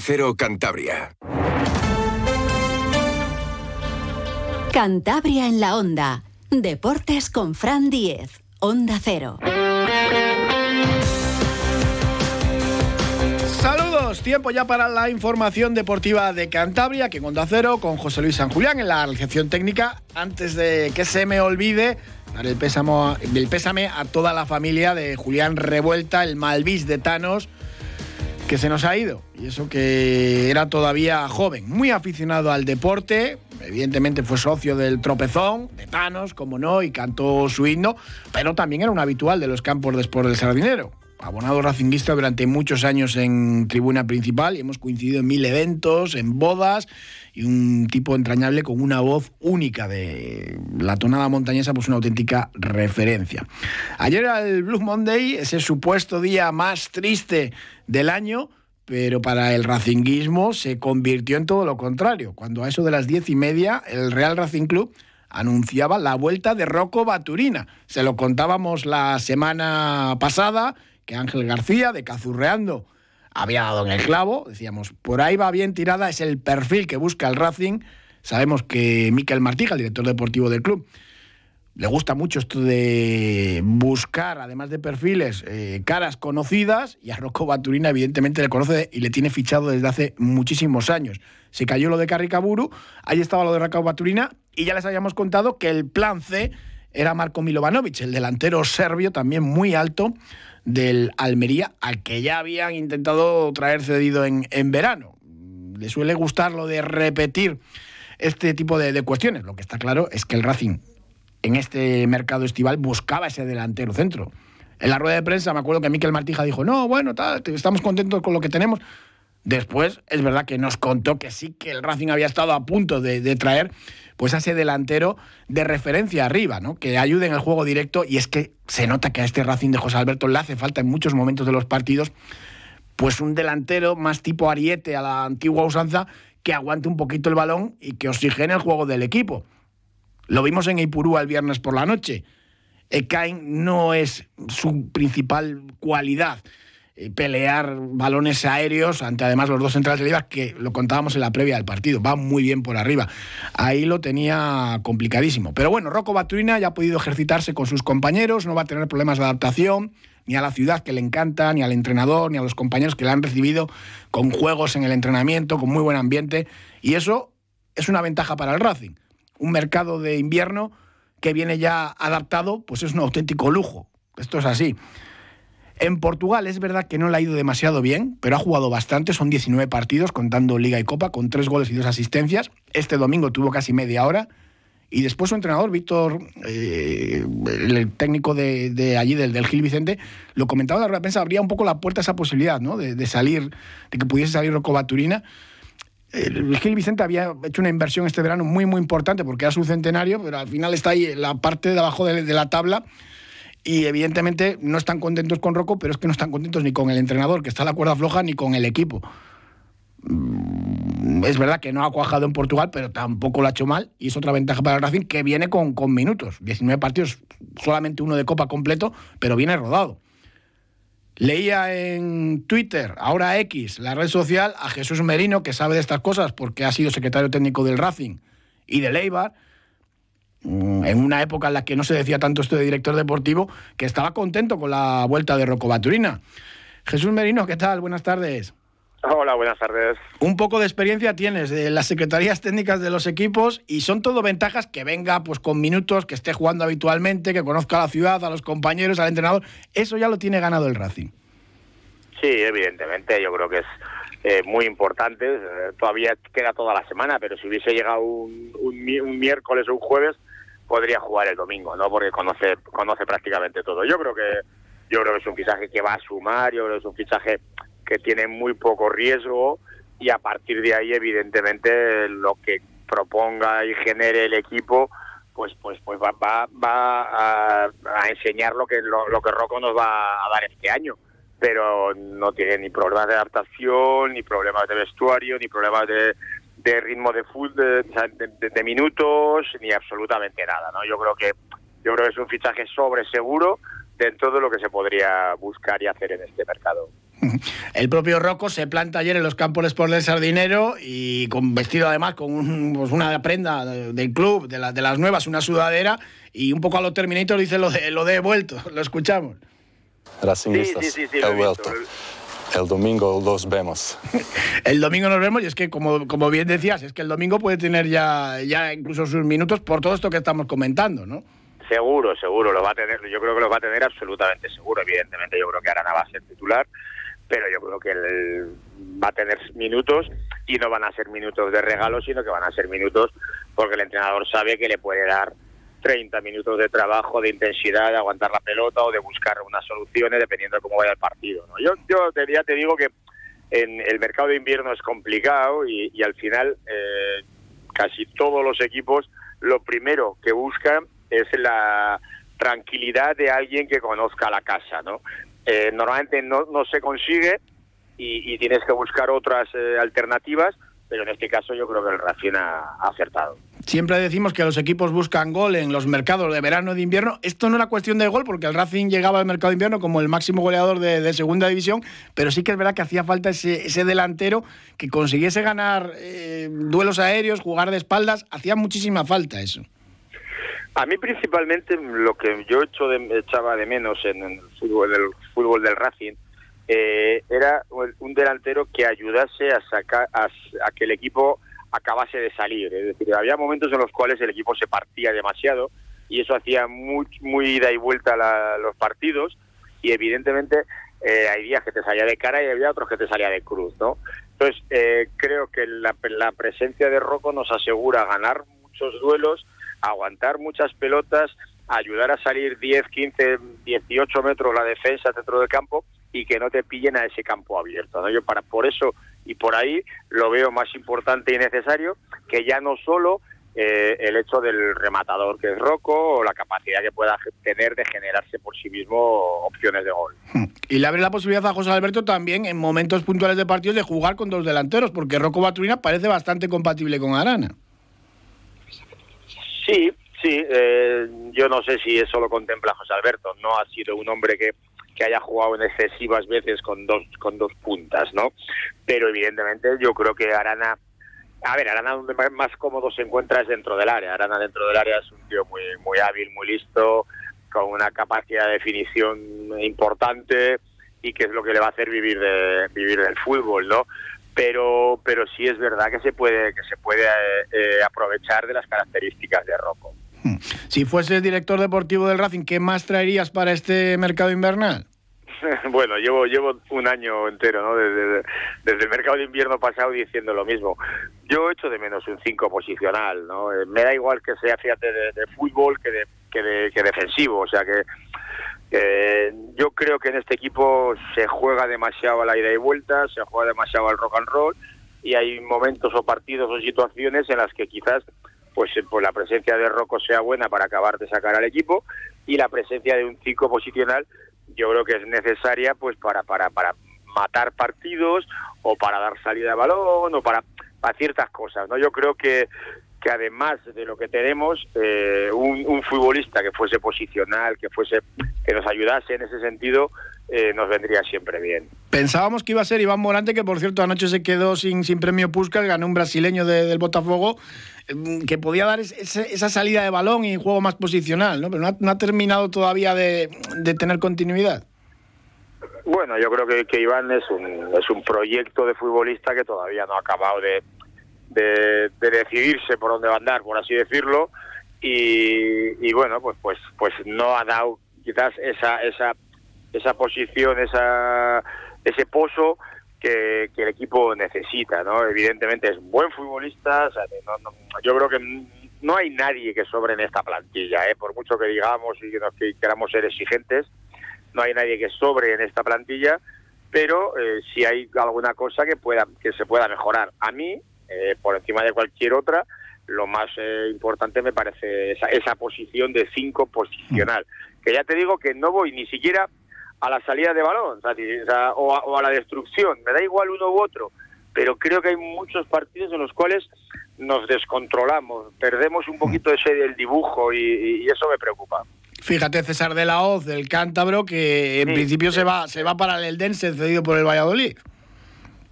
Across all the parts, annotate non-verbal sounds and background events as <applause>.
Cero Cantabria. Cantabria en la onda. Deportes con Fran Diez. Onda Cero. Saludos, tiempo ya para la información deportiva de Cantabria, que en Onda Cero, con José Luis San Julián en la realización técnica. Antes de que se me olvide, dar el pésame, el pésame a toda la familia de Julián Revuelta, el Malvis de Thanos, que se nos ha ido. Y eso que era todavía joven, muy aficionado al deporte. Evidentemente fue socio del tropezón, de Thanos, como no, y cantó su himno, pero también era un habitual de los campos de Sport del Sardinero. Abonado racinguista durante muchos años en tribuna principal y hemos coincidido en mil eventos, en bodas y un tipo entrañable con una voz única de la tonada montañesa, pues una auténtica referencia. Ayer era el Blue Monday, ese supuesto día más triste del año, pero para el racinguismo se convirtió en todo lo contrario. Cuando a eso de las diez y media, el Real Racing Club anunciaba la vuelta de Rocco Baturina. Se lo contábamos la semana pasada, que Ángel García, de Cazurreando, había dado en el clavo. Decíamos, por ahí va bien tirada, es el perfil que busca el Racing. Sabemos que Miquel Martija, el director deportivo del club, le gusta mucho esto de buscar, además de perfiles, eh, caras conocidas, y a Rocco Baturina evidentemente le conoce y le tiene fichado desde hace muchísimos años. Se cayó lo de Carricaburu, ahí estaba lo de Rocco Baturina, y ya les habíamos contado que el plan C era Marco Milovanovic, el delantero serbio, también muy alto, del Almería, al que ya habían intentado traer cedido en, en verano. Le suele gustar lo de repetir este tipo de, de cuestiones. Lo que está claro es que el Racing en este mercado estival buscaba ese delantero centro. En la rueda de prensa me acuerdo que Miquel Martija dijo, no, bueno, estamos contentos con lo que tenemos. Después es verdad que nos contó que sí que el Racing había estado a punto de, traer pues a ese delantero de referencia arriba, ¿no? que ayude en el juego directo y es que se nota que a este Racing de José Alberto le hace falta en muchos momentos de los partidos pues un delantero más tipo ariete a la antigua usanza que aguante un poquito el balón y que oxigene el juego del equipo. Lo vimos en Ipurúa el viernes por la noche. Ekain no es su principal cualidad pelear balones aéreos ante además los dos centrales de Liga que lo contábamos en la previa del partido, va muy bien por arriba. Ahí lo tenía complicadísimo. Pero bueno, Rocco Baturina ya ha podido ejercitarse con sus compañeros, no va a tener problemas de adaptación ni a la ciudad que le encanta, ni al entrenador, ni a los compañeros que le han recibido con juegos en el entrenamiento, con muy buen ambiente. Y eso es una ventaja para el Racing. Un mercado de invierno que viene ya adaptado, pues es un auténtico lujo. Esto es así. En Portugal es verdad que no le ha ido demasiado bien, pero ha jugado bastante, son 19 partidos contando Liga y Copa, con tres goles y dos asistencias. Este domingo tuvo casi media hora. Y después su entrenador, Víctor, eh, el técnico de, allí, del, Gil Vicente, lo comentaba en la rueda de prensa, abría un poco la puerta a esa posibilidad, ¿no? De, salir, de que pudiese salir Rocco Baturina. El Gil Vicente había hecho una inversión este verano muy, muy importante porque era su centenario, pero al final está ahí la parte de abajo de la tabla y evidentemente no están contentos con Rocco, pero es que no están contentos ni con el entrenador, que está a la cuerda floja, ni con el equipo. Mm, Es verdad que no ha cuajado en Portugal, pero tampoco lo ha hecho mal. Y es otra ventaja para el Racing que viene con, con minutos. 19 partidos, solamente uno de Copa completo, pero viene rodado. Leía en Twitter, ahora X, la red social, a Jesús Merino, que sabe de estas cosas porque ha sido secretario técnico del Racing y de Leibar, en una época en la que no se decía tanto esto de director deportivo, que estaba contento con la vuelta de Rocco Baturina. Jesús Merino, ¿qué tal? Buenas tardes. Hola, buenas tardes. Un poco de experiencia tienes de las secretarías técnicas de los equipos y son todo ventajas que venga pues con minutos, que esté jugando habitualmente, que conozca la ciudad, a los compañeros, al entrenador. Eso ya lo tiene ganado el Racing. Sí, evidentemente, yo creo que es eh, muy importante. Eh, todavía queda toda la semana, pero si hubiese llegado un, un, un, miércoles o un jueves, podría jugar el domingo, ¿no? Porque conoce, conoce prácticamente todo. Yo creo que yo creo que es un fichaje que va a sumar, yo creo que es un fichaje que tiene muy poco riesgo y a partir de ahí, evidentemente, lo que proponga y genere el equipo, pues pues pues va, va, va a, a, enseñar lo que lo, lo que Rocco nos va a dar este año pero no tiene ni problemas de adaptación, ni problemas de vestuario, ni problemas de, de ritmo de, full, de, de, de, minutos, ni absolutamente nada. ¿no? Yo creo que yo creo que es un fichaje sobre seguro dentro de lo que se podría buscar y hacer en este mercado. El propio Rocco se planta ayer en los campos de Sport del Sardinero y con vestido además con pues una prenda del club, de, de las nuevas, una sudadera y un poco a lo Terminator dice lo de, lo de vuelto. <laughs> Lo escuchamos. Racingistas, sí, sí, sí, he vuelto. El domingo los vemos. <laughs> el domingo nos vemos y es que, como, como bien decías, es que el domingo puede tener ya, ya incluso sus minutos por todo esto que estamos comentando, ¿no? Seguro, seguro, lo va a tener, yo creo que lo va a tener absolutamente seguro, evidentemente yo creo que Arana va a ser titular, pero yo creo que él va a tener minutos y no van a ser minutos de regalo, sino que van a ser minutos porque el entrenador sabe que le puede dar 30 minutos de trabajo, de intensidad, de aguantar la pelota o de buscar unas soluciones dependiendo de cómo vaya el partido. ¿no? Yo, yo te, ya te digo que en el mercado de invierno es complicado y, y al final eh, casi todos los equipos lo primero que buscan es la tranquilidad de alguien que conozca la casa. Eh, normalmente no, no se consigue y, y tienes que buscar otras eh, alternativas pero en este caso yo creo que el Racing ha, acertado. Siempre decimos que los equipos buscan gol en los mercados de verano y de invierno. Esto no era cuestión de gol, porque el Racing llegaba al mercado de invierno como el máximo goleador de, segunda división, pero sí que es verdad que hacía falta ese, delantero que consiguiese ganar eh, duelos aéreos, jugar de espaldas. Hacía muchísima falta eso. A mí principalmente lo que yo echaba de menos en el fútbol, el fútbol del Racing eh, era un delantero que ayudase a sacar a, que el equipo acabase de salir. Es decir, había momentos en los cuales el equipo se partía demasiado y eso hacía muy, muy ida y vuelta a los partidos y evidentemente eh, hay días que te salía de cara y había otros que te salía de cruz, ¿no? Entonces eh, creo que la, la presencia de Rocco nos asegura ganar muchos duelos, aguantar muchas pelotas, ayudar a salir 10, 15, 18 metros la defensa dentro del campo y que no te pillen a ese campo abierto. ¿no? Yo para por eso y por ahí lo veo más importante y necesario que ya no solo eh, el hecho del rematador que es Rocco o la capacidad que pueda tener de generarse por sí mismo opciones de gol. Y le abre la posibilidad a José Alberto también en momentos puntuales de partidos de jugar con dos delanteros, porque Rocco Baturina parece bastante compatible con Arana. Sí, sí, eh, yo no sé si eso lo contempla José Alberto. No ha sido un hombre que que haya jugado en excesivas veces con dos con dos puntas, ¿no? Pero evidentemente yo creo que Arana a ver, Arana donde más cómodo se encuentra es dentro del área. Arana dentro del área es un tío muy muy hábil, muy listo, con una capacidad de definición importante y que es lo que le va a hacer vivir de vivir del fútbol, ¿no? Pero pero sí es verdad que se puede que se puede eh, eh, aprovechar de las características de Rocco. Hmm. Si fueses director deportivo del Racing, ¿qué más traerías para este mercado invernal? <laughs> Bueno, llevo llevo un año entero, ¿no? Desde, el mercado de invierno pasado diciendo lo mismo. Yo echo de menos un 5 posicional, ¿no? Eh, me da igual que sea, fíjate, de, fútbol que de, que defensivo. O sea que eh, yo creo que en este equipo se juega demasiado a la ida y vuelta, se juega demasiado al rock and roll y hay momentos o partidos o situaciones en las que quizás pues, eh, pues la presencia de Rocco sea buena para acabar de sacar al equipo y la presencia de un 5 posicional yo creo que es necesaria pues para, para, para matar partidos o para dar salida de balón o para, para ciertas cosas. ¿no? Yo creo que, que además de lo que tenemos, eh, un, un, futbolista que fuese posicional, que fuese que nos ayudase en ese sentido, eh, nos vendría siempre bien. Pensábamos que iba a ser Iván Morante, que por cierto anoche se quedó sin, sin premio Puskas, ganó un brasileño del Botafogo, que podía dar esa salida de balón y juego más posicional, ¿no? pero no ha, terminado todavía de, tener continuidad. Bueno, yo creo que, que Iván es un, es un proyecto de futbolista que todavía no ha acabado de, de, decidirse por dónde va a andar, por así decirlo, y, y bueno, pues, pues, pues no ha dado quizás esa, esa esa posición, esa, ese pozo que, el equipo necesita, ¿no? Evidentemente es buen futbolista, yo creo que no hay nadie que sobre en esta plantilla, ¿eh? por mucho que digamos y que, queramos ser exigentes, no hay nadie que sobre en esta plantilla, pero eh, si hay alguna cosa que pueda que se pueda mejorar. A mí, eh, por encima de cualquier otra, lo más eh, importante me parece esa, esa posición de cinco posicional, que ya te digo que no voy ni siquiera a la salida de balón o, a, la destrucción. Me da igual uno u otro, pero creo que hay muchos partidos en los cuales nos descontrolamos, perdemos un poquito ese del dibujo y, eso me preocupa. Fíjate, César de la Hoz, del Cántabro, que en principio se va se va para el Eldense cedido por el Valladolid.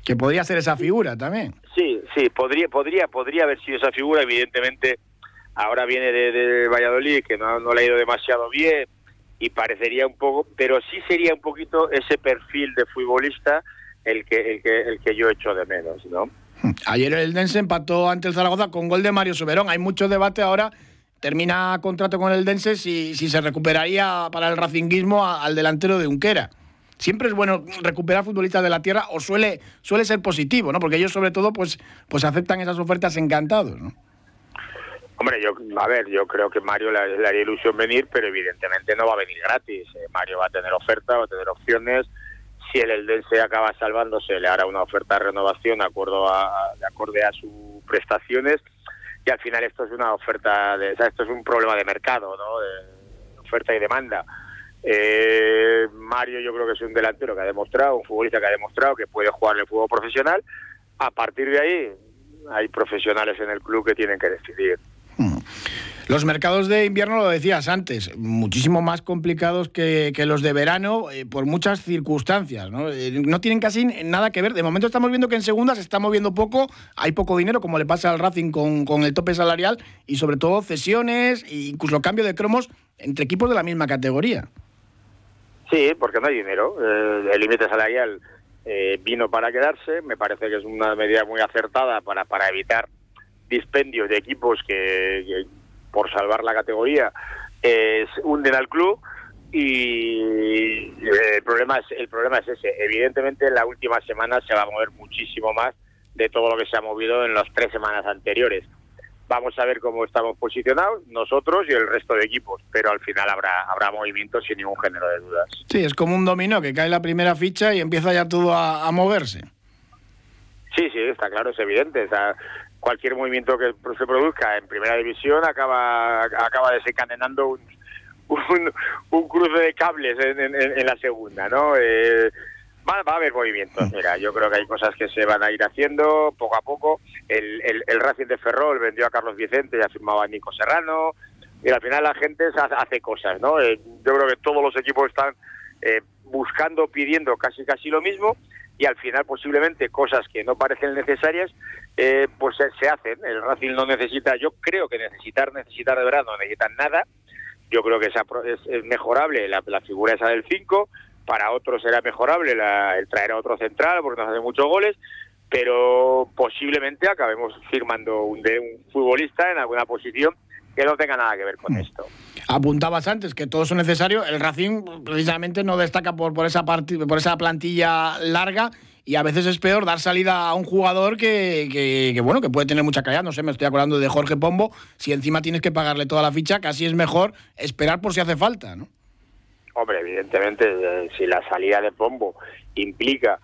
Que podría ser esa figura también. Sí, sí, podría, podría, podría haber sido esa figura. Evidentemente, ahora viene de, Valladolid, que no, no le ha ido demasiado bien y parecería un poco, pero sí sería un poquito ese perfil de futbolista el que, el que, el que yo echo de menos, ¿no? Ayer el Dense empató ante el Zaragoza con gol de Mario Soberón. Hay mucho debate ahora. Termina contrato con el Dense si, si se recuperaría para el racinguismo al delantero de Unquera. Siempre es bueno recuperar futbolistas de la tierra o suele, suele ser positivo, ¿no? Porque ellos sobre todo pues, pues aceptan esas ofertas encantados, ¿no? Hombre, yo, a ver, yo creo que Mario le, haría ilusión venir, pero evidentemente no va a venir gratis. Eh, Mario va a tener oferta, va a tener opciones. Si el Eldense acaba salvándose, le hará una oferta de renovación de acuerdo a, de acorde a sus prestaciones. Y al final esto es una oferta, de, o sea, esto es un problema de mercado, ¿no? De oferta y demanda. Eh, Mario yo creo que es un delantero que ha demostrado, un futbolista que ha demostrado que puede jugar el fútbol profesional. A partir de ahí hay profesionales en el club que tienen que decidir. Los mercados de invierno, lo decías antes, muchísimo más complicados que, los de verano eh, por muchas circunstancias. ¿no? Eh, no tienen casi nada que ver. De momento estamos viendo que en segunda se está moviendo poco, hay poco dinero, como le pasa al Racing con, con el tope salarial, y sobre todo cesiones e incluso cambio de cromos entre equipos de la misma categoría. Sí, porque no hay dinero. Eh, el límite salarial vino para quedarse. Me parece que es una medida muy acertada para, para evitar dispendios de equipos que, por salvar la categoría hunden al club y eh, el problema es el problema es ese. Evidentemente en la última semana se va a mover muchísimo más de todo lo que se ha movido en las tres semanas anteriores. Vamos a ver cómo estamos posicionados nosotros y el resto de equipos pero al final habrá habrá movimientos sin ningún género de dudas. Sí es como un dominó que cae la primera ficha y empieza ya todo a, a moverse. Sí, sí, está claro, es evidente. O sea, cualquier movimiento que se produzca en primera división acaba acaba desencadenando un, un, cruce de cables en, la segunda, ¿no? Eh, va, a haber movimientos. Mm. Mira, yo creo que hay cosas que se van a ir haciendo poco a poco. El, el, Racing de Ferrol vendió a Carlos Vicente y ha firmado a Nico Serrano. Y al final la gente hace cosas, ¿no? Eh, yo creo que todos los equipos están eh, buscando, pidiendo casi casi lo mismo y al final posiblemente cosas que no parecen necesarias eh, pues se, hacen. El Racing no necesita, yo creo que necesitar, necesitar de verdad no necesitan nada. Yo creo que es, mejorable la, figura esa del 5, para otros será mejorable el traer a otro central porque nos hace muchos goles, pero posiblemente acabemos firmando un, de un futbolista en alguna posición que no tenga nada que ver con mm. esto. Apuntabas antes que todo eso necesario. El Racing precisamente no destaca por, por, esa, por esa plantilla larga y a veces es peor dar salida a un jugador que, que, bueno que puede tener mucha calidad. No sé, me estoy acordando de Jorge Pombo. Si encima tienes que pagarle toda la ficha, casi es mejor esperar por si hace falta, ¿no? Hombre, evidentemente, eh, si la salida de Pombo implica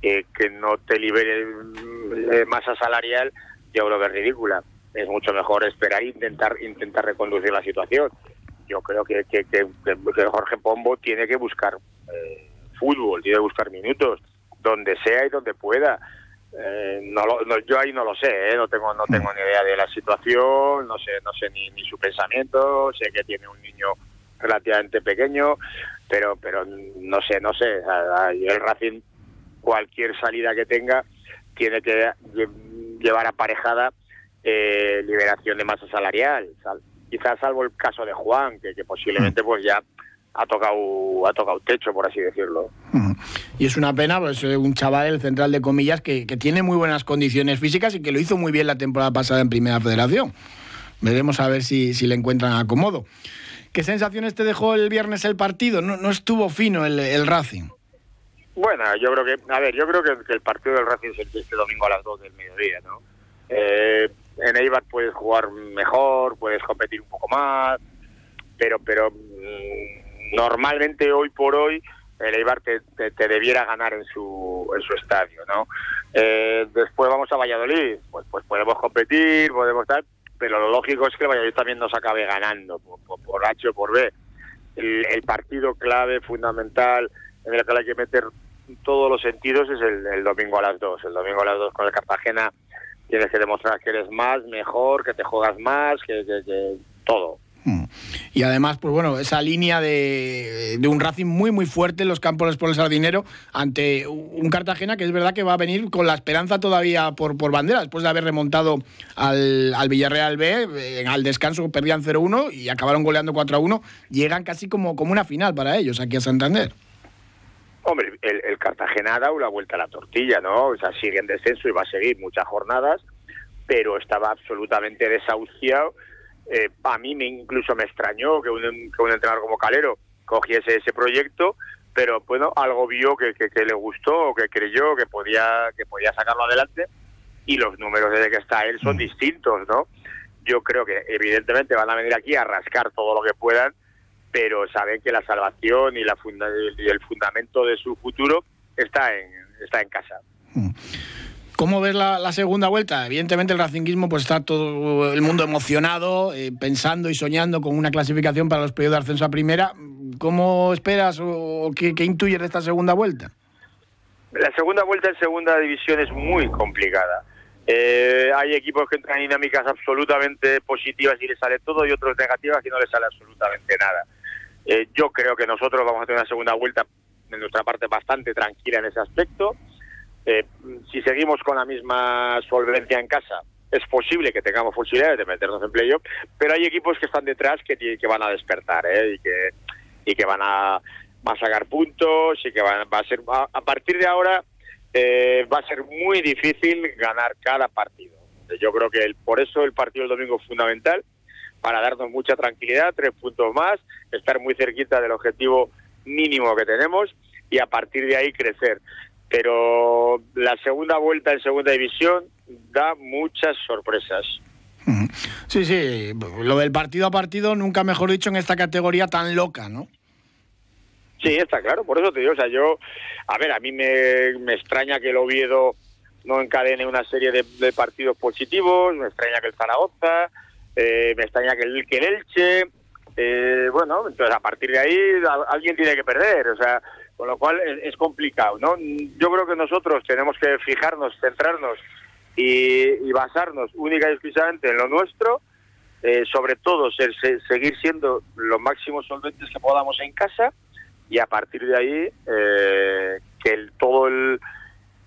eh, que no te libere eh, masa salarial, yo creo que es ridícula es mucho mejor esperar e intentar intentar reconducir la situación. Yo creo que, que, que, Jorge Pombo tiene que buscar eh, fútbol, tiene que buscar minutos, donde sea y donde pueda. Eh, no, yo ahí no lo sé, ¿eh? no tengo no tengo ni idea de la situación, no sé no sé ni, ni su pensamiento, sé que tiene un niño relativamente pequeño, pero pero no sé no sé. El Racing cualquier salida que tenga tiene que llevar aparejada eh, liberación de masa salarial. Quizás salvo el caso de Juan, que, posiblemente mm. pues ya ha tocado ha tocado techo, por así decirlo. Y es una pena, pues eh, un chaval, el central de comillas, que, tiene muy buenas condiciones físicas y que lo hizo muy bien la temporada pasada en Primera Federación. Veremos a ver si, si le encuentran acomodo. ¿Qué sensaciones te dejó el viernes el partido? No, no estuvo fino el, el, Racing. Bueno, yo creo que, a ver, yo creo que, el partido del Racing es este domingo a las 2 del mediodía, ¿no? Eh, en Eibar puedes jugar mejor, puedes competir un poco más, pero pero mm, normalmente hoy por hoy el Eibar te, te, debiera ganar en su en su estadio, ¿no? Eh, después vamos a Valladolid, pues pues podemos competir, podemos estar, pero lo lógico es que el Valladolid también nos acabe ganando por, por, H o por B. El, partido clave, fundamental, en el que hay que meter todos los sentidos es el, el domingo a las dos. El domingo a las dos con el Cartagena tienes que demostrar que eres más, mejor, que te juegas más, que, todo. Hmm. Y además, pues bueno, esa línea de, un Racing muy, muy fuerte en los campos por el Sardinero ante un Cartagena que es verdad que va a venir con la esperanza todavía por, por bandera, después de haber remontado al, Villarreal B, al descanso perdían 0-1 y acabaron goleando 4-1, llegan casi como, como una final para ellos aquí a Santander. Hombre, el, Cartagena ha dado la vuelta a la tortilla, ¿no? O sea, sigue en descenso y va a seguir muchas jornadas, pero estaba absolutamente desahuciado eh, a mí me, incluso me extrañó que un, entrenador como Calero cogiese ese proyecto, pero bueno, algo vio que, le gustó que creyó que podía, que podía sacarlo adelante y los números desde que está él son mm. distintos, ¿no? Yo creo que evidentemente van a venir aquí a rascar todo lo que puedan, pero saben que la salvación y, la y el fundamento de su futuro está en, está en casa. Mm. ¿Cómo ves la, segunda vuelta? Evidentemente el racinguismo pues está todo el mundo emocionado, eh, pensando y soñando con una clasificación para los periodos de ascenso a primera. ¿Cómo esperas o, qué, intuyes de esta segunda vuelta? La segunda vuelta en segunda división es muy complicada. Eh, hay equipos que entran en dinámicas absolutamente positivas y les sale todo y otros negativas y no les sale absolutamente nada. Eh, yo creo que nosotros vamos a tener una segunda vuelta de nuestra parte bastante tranquila en ese aspecto. Eh, si seguimos con la misma solvencia en casa, es posible que tengamos posibilidades de meternos en playoff, pero hay equipos que están detrás que, que van a despertar ¿eh? y, que, y que van a, a sacar puntos y que van, va a ser a, partir de ahora eh, va a ser muy difícil ganar cada partido. Yo creo que el, por eso el partido del domingo es fundamental para darnos mucha tranquilidad, tres puntos más, estar muy cerquita del objetivo mínimo que tenemos y a partir de ahí crecer pero la segunda vuelta en segunda división da muchas sorpresas. Sí, sí, lo del partido a partido, nunca mejor dicho, en esta categoría tan loca, ¿no? Sí, está claro, por eso te digo, o sea, yo, a ver, a mí me, me extraña que el Oviedo no encadene una serie de, partidos positivos, me extraña que el Zaragoza, eh, me extraña que el, que el Elche, eh, bueno, entonces a partir de ahí alguien tiene que perder, o sea, con lo cual es, complicado, ¿no? Yo creo que nosotros tenemos que fijarnos, centrarnos y, basarnos única y exclusivamente en lo nuestro, eh, sobre todo ser, seguir siendo los máximos solventes que podamos en casa y a partir de ahí eh, que el, todo el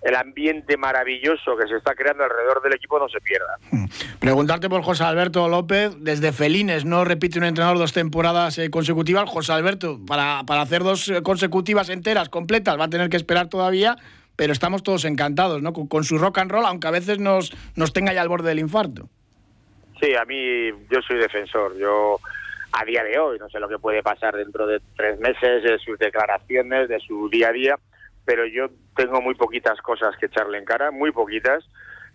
el ambiente maravilloso que se está creando alrededor del equipo no se pierda. Hmm. Preguntarte por José Alberto López, desde Felines, no repite un entrenador dos temporadas eh, consecutivas. José Alberto, para, para hacer dos eh, consecutivas enteras, completas, va a tener que esperar todavía, pero estamos todos encantados ¿no? con, su rock and roll, aunque a veces nos, nos tenga ya al borde del infarto. Sí, a mí yo soy defensor. Yo a día de hoy, no sé lo que puede pasar dentro de tres meses, de sus declaraciones, de su día a día pero yo tengo muy poquitas cosas que echarle en cara, muy poquitas.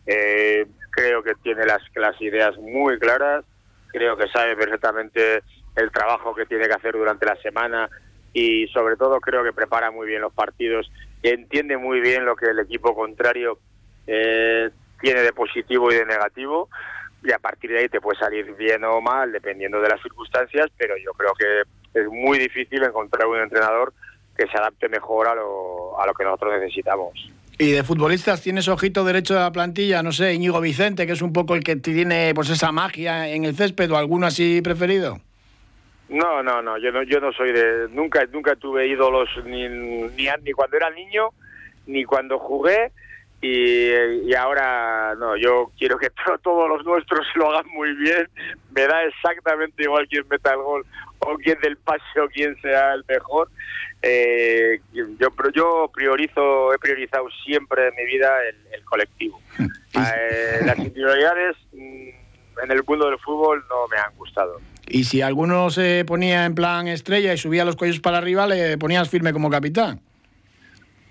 Eh, creo que tiene las, las ideas muy claras, creo que sabe perfectamente el trabajo que tiene que hacer durante la semana y sobre todo creo que prepara muy bien los partidos, entiende muy bien lo que el equipo contrario eh, tiene de positivo y de negativo y a partir de ahí te puede salir bien o mal dependiendo de las circunstancias, pero yo creo que es muy difícil encontrar un entrenador que se adapte mejor a lo, a lo que nosotros necesitamos. ¿Y de futbolistas tienes ojito derecho de la plantilla? No sé, Íñigo Vicente, que es un poco el que tiene pues esa magia en el césped o alguno así preferido. No, no, no, yo no, yo no soy de... Nunca, nunca tuve ídolos ni, ni, ni cuando era niño, ni cuando jugué, y, ahora no, yo quiero que <laughs> todos los nuestros lo hagan muy bien. Me da exactamente igual quién meta el gol o quién del pase o quién sea el mejor. Eh, yo, yo priorizo, he priorizado siempre en mi vida el, colectivo. <laughs> Eh, las individualidades mm, en el mundo del fútbol no me han gustado. Y si alguno se ponía en plan estrella y subía los cuellos para arriba, le ponías firme como capitán.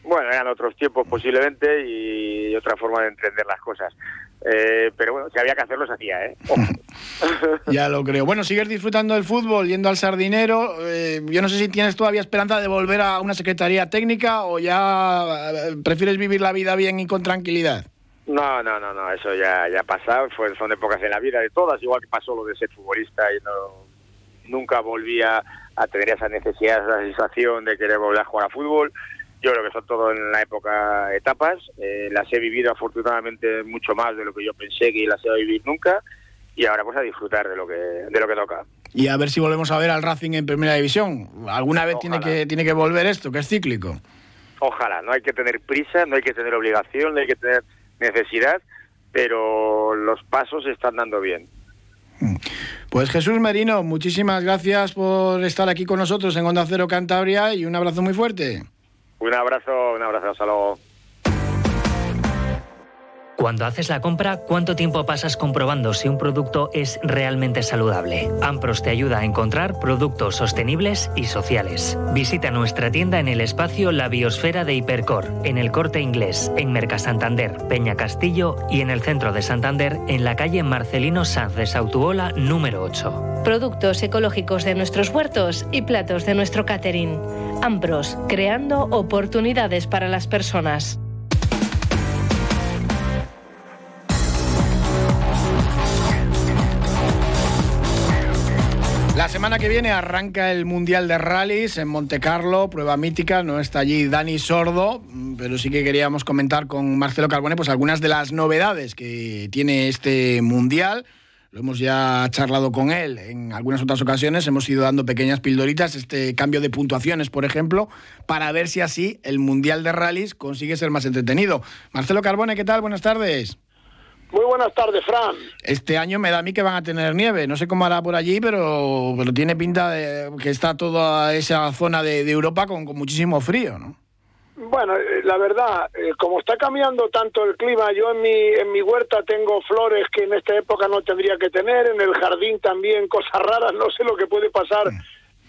Bueno, eran otros tiempos posiblemente y otra forma de entender las cosas. Eh, pero bueno, si había que hacerlo, se hacía, ¿eh? <laughs> ya lo creo. Bueno, sigues disfrutando del fútbol, yendo al Sardinero. Eh, yo no sé si tienes todavía esperanza de volver a una secretaría técnica o ya eh, prefieres vivir la vida bien y con tranquilidad. No, no, no, no, eso ya, ya ha pasado. Fue, son épocas en la vida de todas, igual que pasó lo de ser futbolista y no, nunca volví a, a tener esa necesidad, esa sensación de querer volver a jugar a fútbol. Yo creo que son todo en la época etapas. Eh, las he vivido afortunadamente mucho más de lo que yo pensé que las iba a vivir nunca. Y ahora pues a disfrutar de lo que, de lo que toca. Y a ver si volvemos a ver al Racing en primera división. Alguna vez tiene que, tiene que volver esto, que es cíclico. Ojalá, no hay que tener prisa, no hay que tener obligación, no hay que tener necesidad, pero los pasos se están dando bien. Mm. Pues Jesús Merino, muchísimas gracias por estar aquí con nosotros en Onda Cero Cantabria y un abrazo muy fuerte. Un abrazo, un abrazo, hasta luego. Cuando haces la compra, ¿cuánto tiempo pasas comprobando si un producto es realmente saludable? Ampros te ayuda a encontrar productos sostenibles y sociales. Visita nuestra tienda en el espacio La Biosfera de Hipercor, en el Corte Inglés, en Mercasantander, Peña Castillo y en el centro de Santander, en la calle Marcelino Sanz de Sautuola, número 8. Productos ecológicos de nuestros huertos y platos de nuestro catering. Ampros, creando oportunidades para las personas. La semana que viene arranca el Mundial de Rallys en Monte Carlo, prueba mítica, no está allí Dani Sordo, pero sí que queríamos comentar con Marcelo Carbone pues algunas de las novedades que tiene este Mundial. Lo hemos ya charlado con él en algunas otras ocasiones, hemos ido dando pequeñas pildoritas, este cambio de puntuaciones, por ejemplo, para ver si así el Mundial de Rallys consigue ser más entretenido. Marcelo Carbone, ¿qué tal? Buenas tardes. Muy buenas tardes, Fran. Este año me da a mí que van a tener nieve. No sé cómo hará por allí, pero, pero tiene pinta de que está toda esa zona de, Europa con, muchísimo frío, ¿no? Bueno, eh, la verdad, eh, como está cambiando tanto el clima, yo en mi, en mi huerta tengo flores que en esta época no tendría que tener, en el jardín también <laughs> cosas raras, no sé lo que puede pasar.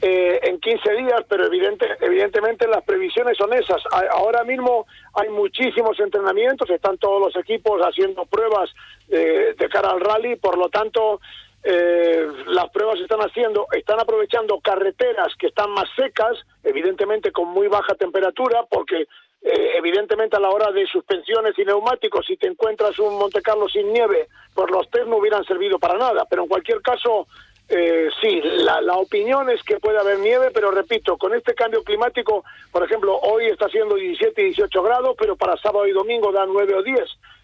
Eh, en 15 días, pero evidente, evidentemente las previsiones son esas. ahora mismo hay muchísimos entrenamientos, están todos los equipos haciendo pruebas eh, de cara al rally, por lo tanto, eh, las pruebas están haciendo, están aprovechando carreteras que están más secas, evidentemente con muy baja temperatura, porque evidentemente a la hora de suspensiones y neumáticos, si te encuentras un Monte Carlo sin nieve, pues los test no hubieran servido para nada, pero en cualquier caso eh, sí, la, opinión es que puede haber nieve, pero repito, con este cambio climático, por ejemplo, hoy está haciendo 17 y 18 grados, pero para sábado y domingo dan 9 o 10.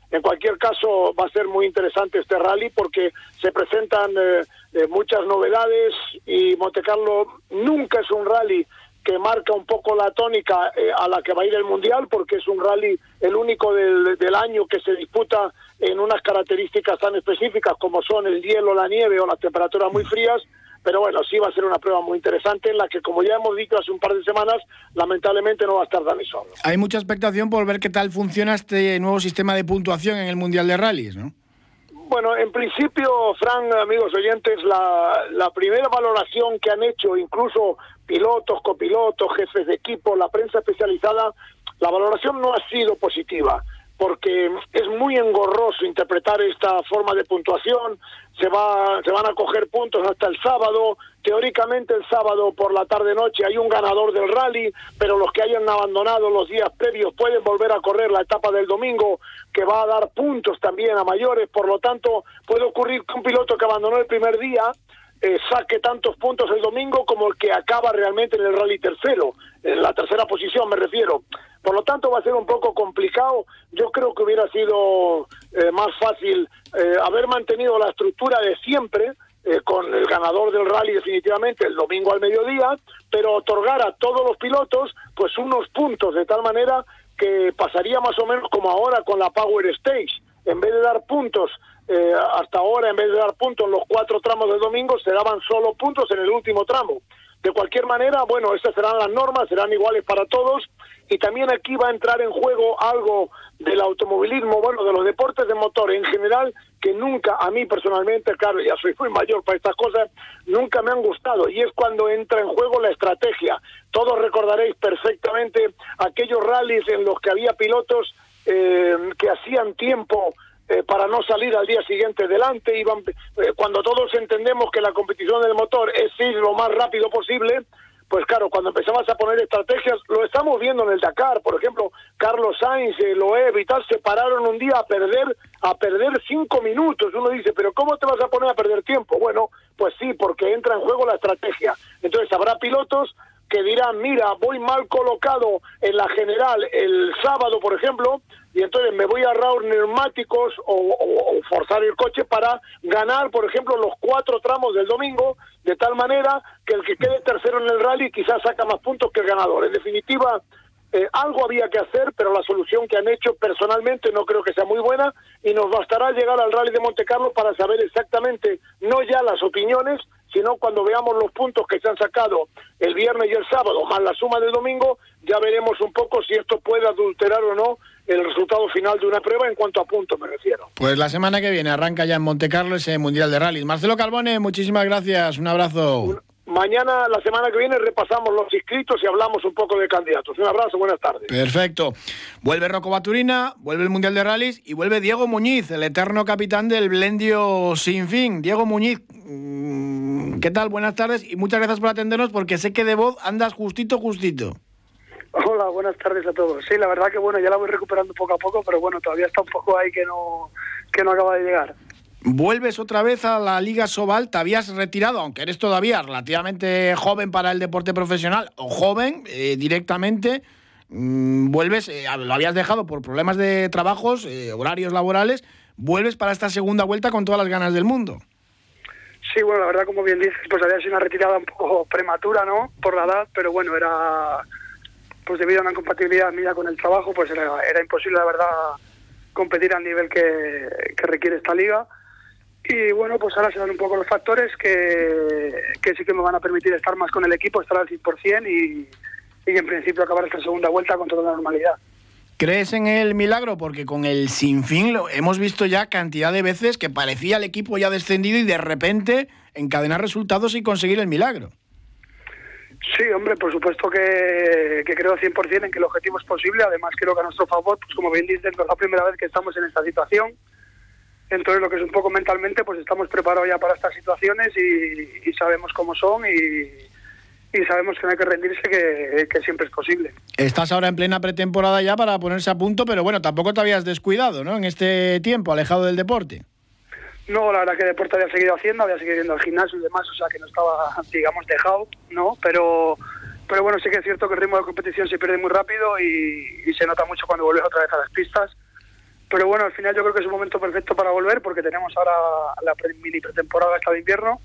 En cualquier caso, va a ser muy interesante este rally porque se presentan eh, eh, muchas novedades y Montecarlo nunca es un rally que marca un poco la tónica eh, a la que va a ir el Mundial, porque es un rally el único del, del, año que se disputa en unas características tan específicas como son el hielo, la nieve o las temperaturas muy frías. Pero bueno, sí va a ser una prueba muy interesante en la que, como ya hemos dicho hace un par de semanas, lamentablemente no va a estar Dani solo. Hay mucha expectación por ver qué tal funciona este nuevo sistema de puntuación en el Mundial de Rallys, ¿no? Bueno, en principio, Fran, amigos oyentes, la, la primera valoración que han hecho incluso pilotos, copilotos, jefes de equipo, la prensa especializada, la valoración no ha sido positiva porque es muy engorroso interpretar esta forma de puntuación, se va se van a coger puntos hasta el sábado, teóricamente el sábado por la tarde noche hay un ganador del rally, pero los que hayan abandonado los días previos pueden volver a correr la etapa del domingo que va a dar puntos también a mayores, por lo tanto puede ocurrir que un piloto que abandonó el primer día eh, saque tantos puntos el domingo como el que acaba realmente en el rally tercero, en la tercera posición me refiero. Por lo tanto va a ser un poco complicado. Yo creo que hubiera sido eh, más fácil eh, haber mantenido la estructura de siempre, con el ganador del rally definitivamente el domingo al mediodía, pero otorgar a todos los pilotos pues unos puntos de tal manera que pasaría más o menos como ahora con la Power Stage. En vez de dar puntos eh, hasta ahora, en vez de dar puntos en los cuatro tramos del domingo, se daban solo puntos en el último tramo. De cualquier manera, bueno, estas serán las normas, serán iguales para todos. Y también aquí va a entrar en juego algo del automovilismo, bueno, de los deportes de motor en general, que nunca, a mí personalmente, claro, ya soy muy mayor para estas cosas, nunca me han gustado. Y es cuando entra en juego la estrategia. Todos recordaréis perfectamente aquellos rallies en los que había pilotos eh, que hacían tiempo eh, para no salir al día siguiente delante. Iban, eh, cuando todos entendemos que la competición del motor es ir lo más rápido posible, pues claro, cuando empezamos a poner estrategias, lo estamos viendo en el Dakar, por ejemplo, Carlos Sainz, Loeb y tal, se pararon un día a perder, a perder cinco minutos. Uno dice, pero ¿cómo te vas a poner a perder tiempo? Bueno, pues sí, porque entra en juego la estrategia. Entonces habrá pilotos que dirán, mira, voy mal colocado en la general el sábado, por ejemplo, y entonces me voy a ahorrar neumáticos o, forzar el coche para ganar, por ejemplo, los cuatro tramos del domingo, de tal manera que el que quede tercero en el rally quizás saca más puntos que el ganador. En definitiva, eh, algo había que hacer, pero la solución que han hecho personalmente no creo que sea muy buena y nos bastará llegar al rally de Monte Carlo para saber exactamente, no ya las opiniones, sino cuando veamos los puntos que se han sacado el viernes y el sábado, más la suma del domingo, ya veremos un poco si esto puede adulterar o no el resultado final de una prueba en cuanto a puntos me refiero. Pues la semana que viene arranca ya en Monte Carlo ese Mundial de Rally. Marcelo Carbone, muchísimas gracias, un abrazo. Mañana, la semana que viene, repasamos los inscritos y hablamos un poco de candidatos. Un abrazo, buenas tardes. Perfecto. Vuelve Rocco Baturina, vuelve el Mundial de Rallys y vuelve Diego Muñiz, el eterno capitán del Blendio Sin Fin. Diego Muñiz, mm, ¿qué tal? Buenas tardes y muchas gracias por atendernos porque sé que de voz andas justito, justito. Hola, buenas tardes a todos. Sí, la verdad que bueno, ya la voy recuperando poco a poco, pero bueno, todavía está un poco ahí que no, que no acaba de llegar. Vuelves otra vez a la Liga Sobal, te habías retirado, aunque eres todavía relativamente joven para el deporte profesional, o joven eh, directamente, mm, vuelves, eh, lo habías dejado por problemas de trabajos, eh, horarios laborales, vuelves para esta segunda vuelta con todas las ganas del mundo. Sí, bueno, la verdad, como bien dices, pues había sido una retirada un poco prematura, ¿no? Por la edad, pero bueno, era, pues debido a una incompatibilidad mía con el trabajo, pues era, imposible, la verdad, competir al nivel que, que requiere esta liga y bueno, pues ahora se dan un poco los factores que, que sí que me van a permitir estar más con el equipo, estar al 100% y, y en principio acabar esta segunda vuelta con toda la normalidad. ¿Crees en el milagro? Porque con el sinfín lo hemos visto ya cantidad de veces que parecía el equipo ya descendido y de repente encadenar resultados y conseguir el milagro. Sí, hombre, por supuesto que, que creo 100% en que el objetivo es posible. Además, creo que a nuestro favor, pues como bien dices, no es la primera vez que estamos en esta situación. Entonces, lo que es un poco mentalmente, pues estamos preparados ya para estas situaciones y, sabemos cómo son y, sabemos que no hay que rendirse, que, siempre es posible. Estás ahora en plena pretemporada ya para ponerse a punto, pero bueno, tampoco te habías descuidado, ¿no? En este tiempo, alejado del deporte. No, la verdad que deporte había seguido haciendo, había seguido yendo al gimnasio y demás, o sea que no estaba, digamos, dejado, ¿no? Pero, pero bueno, sí que es cierto que el ritmo de competición se pierde muy rápido y, y se nota mucho cuando vuelves otra vez a las pistas pero bueno, al final yo creo que es un momento perfecto para volver porque tenemos ahora la mini pretemporada esta de invierno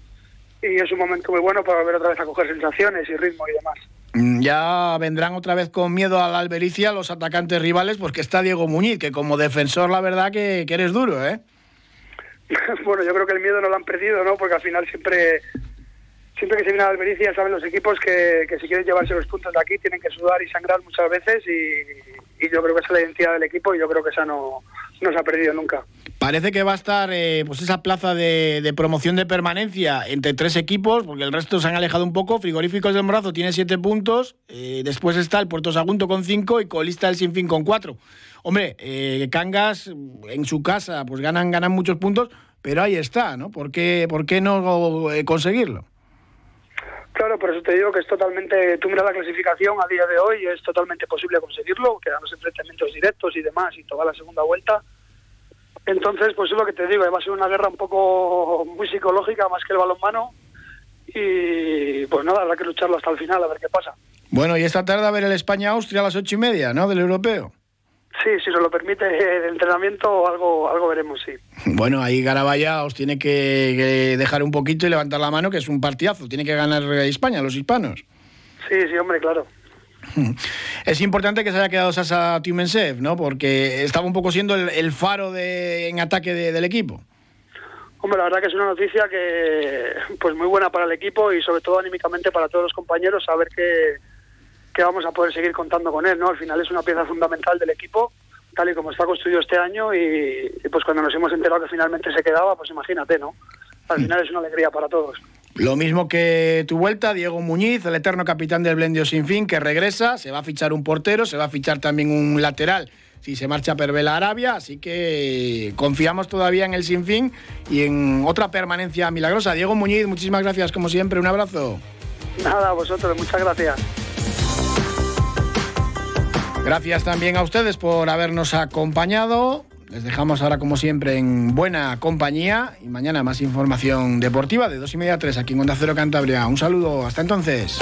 y es un momento muy bueno para volver otra vez a coger sensaciones y ritmo y demás. Mm, ya vendrán otra vez con miedo a la albericia los atacantes rivales porque está Diego Muñiz, que como defensor la verdad que, eres duro, ¿eh? <laughs> bueno, yo creo que el miedo no lo han perdido, ¿no? Porque al final siempre siempre que se viene a la albericia saben los equipos que, que si quieren llevarse los puntos de aquí tienen que sudar y sangrar muchas veces y, y yo creo que esa es la identidad del equipo y yo creo que esa no, no se ha perdido nunca. Parece que va a estar eh, pues esa plaza de, promoción de permanencia entre tres equipos, porque el resto se han alejado un poco. Frigoríficos del Morazo tiene siete puntos, eh, después está el Puerto Sagunto con cinco y colista el Sinfín con cuatro. Hombre, eh, Cangas en su casa pues ganan, ganan muchos puntos, pero ahí está, ¿no? ¿Por qué, por qué no conseguirlo? Claro, por eso te digo que es totalmente, tú mira la clasificación a día de hoy, es totalmente posible conseguirlo, quedan los enfrentamientos directos y demás y toda la segunda vuelta. Entonces, pues es lo que te digo, va a ser una guerra un poco muy psicológica más que el balonmano y pues nada, habrá que lucharlo hasta el final a ver qué pasa. Bueno, y esta tarde a ver el España-Austria a las ocho y media, ¿no? Del europeo. Sí, si se lo permite el entrenamiento, algo, algo veremos, sí. Bueno, ahí Garabaya os tiene que, dejar un poquito y levantar la mano, que es un partidazo. Tiene que ganar España, los hispanos. Sí, sí, hombre, claro. <laughs> Es importante que se haya quedado Sasa Tiumensev, ¿no? Porque estaba un poco siendo el, faro de, en ataque del equipo. Hombre, la verdad que es una noticia que pues muy buena para el equipo y sobre todo anímicamente para todos los compañeros saber que que vamos a poder seguir contando con él, ¿no? Al final es una pieza fundamental del equipo, tal y como está construido este año, y, pues cuando nos hemos enterado que finalmente se quedaba, pues imagínate, ¿no? Al mm. final es una alegría para todos. Lo mismo que tu vuelta, Diego Muñiz, el eterno capitán del Blendio Sin Fin, que regresa, se va a fichar un portero, se va a fichar también un lateral si se marcha Pervela Arabia, así que confiamos todavía en el Sin Fin y en otra permanencia milagrosa. Diego Muñiz, muchísimas gracias como siempre, un abrazo. Nada, a vosotros, muchas gracias. Gracias también a ustedes por habernos acompañado. Les dejamos ahora, como siempre, en buena compañía. Y mañana más información deportiva de dos y media a 3 aquí en Onda Cero Cantabria. Un saludo, hasta entonces.